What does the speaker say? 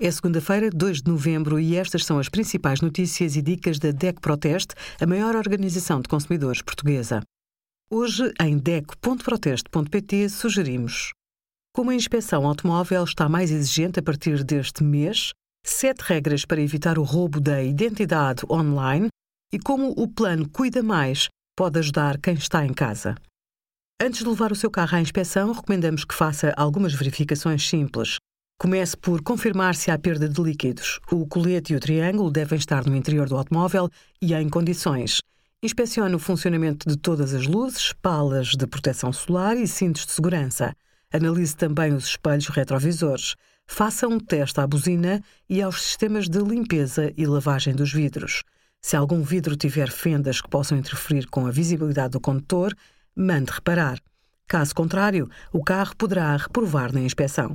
É segunda-feira, 2 de novembro, e estas são as principais notícias e dicas da DEC Proteste, a maior organização de consumidores portuguesa. Hoje, em DEC.proteste.pt, sugerimos como a inspeção automóvel está mais exigente a partir deste mês, sete regras para evitar o roubo da identidade online e como o plano Cuida Mais pode ajudar quem está em casa. Antes de levar o seu carro à inspeção, recomendamos que faça algumas verificações simples. Comece por confirmar se há perda de líquidos. O colete e o triângulo devem estar no interior do automóvel e em condições. Inspecione o funcionamento de todas as luzes, palas de proteção solar e cintos de segurança. Analise também os espelhos retrovisores. Faça um teste à buzina e aos sistemas de limpeza e lavagem dos vidros. Se algum vidro tiver fendas que possam interferir com a visibilidade do condutor, mande reparar. Caso contrário, o carro poderá reprovar na inspeção.